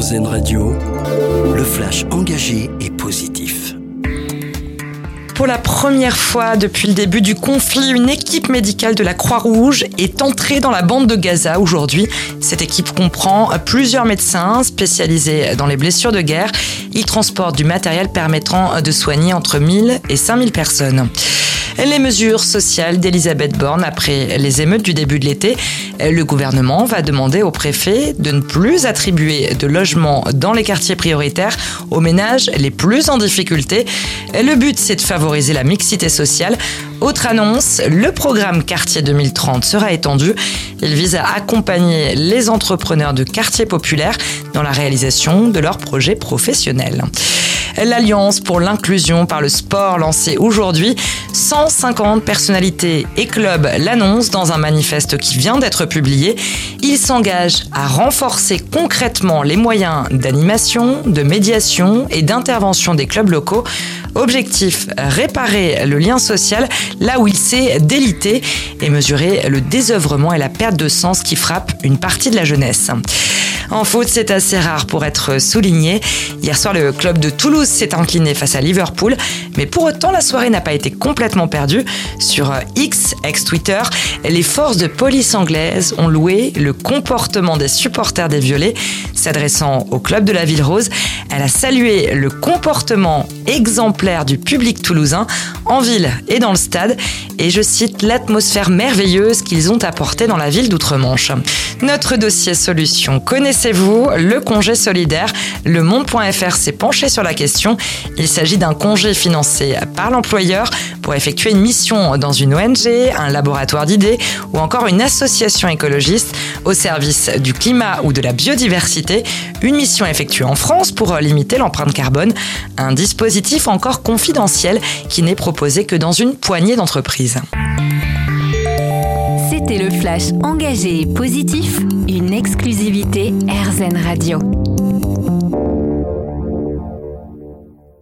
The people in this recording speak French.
RZN Radio, le flash engagé et positif. Pour la première fois depuis le début du conflit, une équipe médicale de la Croix-Rouge est entrée dans la bande de Gaza aujourd'hui. Cette équipe comprend plusieurs médecins spécialisés dans les blessures de guerre. Ils transportent du matériel permettant de soigner entre 1000 et 5000 personnes les mesures sociales d'Elisabeth Borne après les émeutes du début de l'été. Le gouvernement va demander au préfet de ne plus attribuer de logements dans les quartiers prioritaires aux ménages les plus en difficulté. Le but, c'est de favoriser la mixité sociale. Autre annonce, le programme Quartier 2030 sera étendu. Il vise à accompagner les entrepreneurs de quartiers populaires dans la réalisation de leurs projets professionnels. L'Alliance pour l'inclusion par le sport lancée aujourd'hui, 150 personnalités et clubs l'annoncent dans un manifeste qui vient d'être publié. Ils s'engagent à renforcer concrètement les moyens d'animation, de médiation et d'intervention des clubs locaux. Objectif, réparer le lien social là où il s'est délité et mesurer le désœuvrement et la perte de sens qui frappe une partie de la jeunesse. En foot, c'est assez rare pour être souligné. Hier soir, le club de Toulouse s'est incliné face à Liverpool, mais pour autant, la soirée n'a pas été complètement perdue. Sur X, ex-Twitter, les forces de police anglaises ont loué le comportement des supporters des Violets. S'adressant au club de la Ville Rose, elle a salué le comportement exemplaire du public toulousain en ville et dans le stade et je cite l'atmosphère merveilleuse qu'ils ont apportée dans la ville d'Outre-Manche. Notre dossier solution, connaissez-vous le congé solidaire? Le Monde.fr s'est penché sur la question. Il s'agit d'un congé financé par l'employeur pour effectuer une mission dans une ONG, un laboratoire d'idées ou encore une association écologiste au service du climat ou de la biodiversité. Une mission effectuée en France pour limiter l'empreinte carbone. Un dispositif encore confidentiel qui n'est proposé que dans une poignée d'entreprises. C'était le flash engagé et positif, une exclusivité RZN Radio.